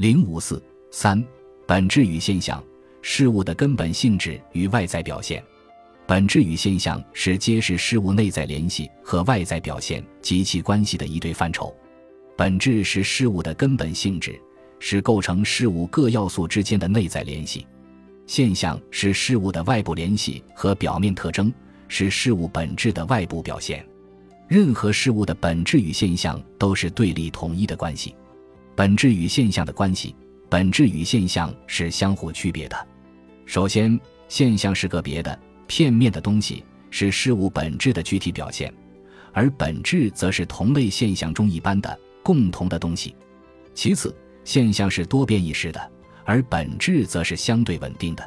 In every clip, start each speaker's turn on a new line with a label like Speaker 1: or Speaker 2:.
Speaker 1: 零五四三，本质与现象，事物的根本性质与外在表现。本质与现象是揭示事物内在联系和外在表现及其关系的一对范畴。本质是事物的根本性质，是构成事物各要素之间的内在联系；现象是事物的外部联系和表面特征，是事物本质的外部表现。任何事物的本质与现象都是对立统一的关系。本质与现象的关系，本质与现象是相互区别的。首先，现象是个别的、片面的东西，是事物本质的具体表现；而本质则是同类现象中一般的、共同的东西。其次，现象是多变一时的，而本质则是相对稳定的。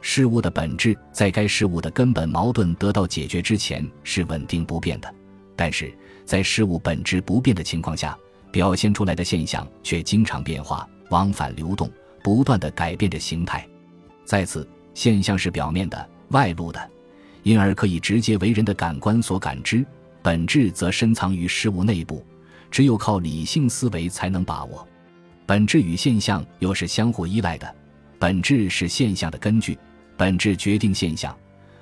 Speaker 1: 事物的本质在该事物的根本矛盾得到解决之前是稳定不变的，但是在事物本质不变的情况下。表现出来的现象却经常变化、往返流动，不断的改变着形态。再次，现象是表面的、外露的，因而可以直接为人的感官所感知；本质则深藏于事物内部，只有靠理性思维才能把握。本质与现象又是相互依赖的，本质是现象的根据，本质决定现象，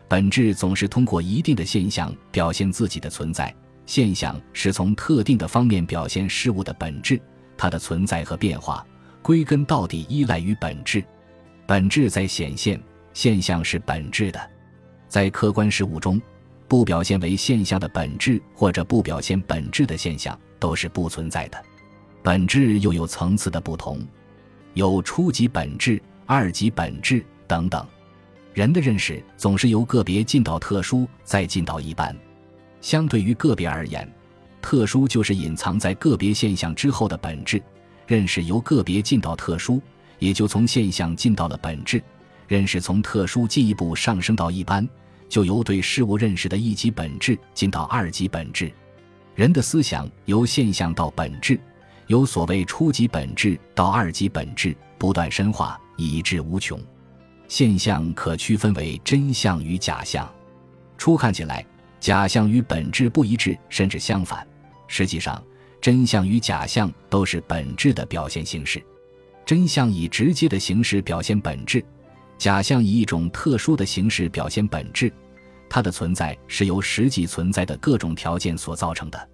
Speaker 1: 本质总是通过一定的现象表现自己的存在。现象是从特定的方面表现事物的本质，它的存在和变化，归根到底依赖于本质。本质在显现，现象是本质的。在客观事物中，不表现为现象的本质或者不表现本质的现象都是不存在的。本质又有层次的不同，有初级本质、二级本质等等。人的认识总是由个别进到特殊，再进到一般。相对于个别而言，特殊就是隐藏在个别现象之后的本质。认识由个别进到特殊，也就从现象进到了本质；认识从特殊进一步上升到一般，就由对事物认识的一级本质进到二级本质。人的思想由现象到本质，由所谓初级本质到二级本质，不断深化，以至无穷。现象可区分为真相与假象。初看起来。假象与本质不一致，甚至相反。实际上，真相与假象都是本质的表现形式。真相以直接的形式表现本质，假象以一种特殊的形式表现本质。它的存在是由实际存在的各种条件所造成的。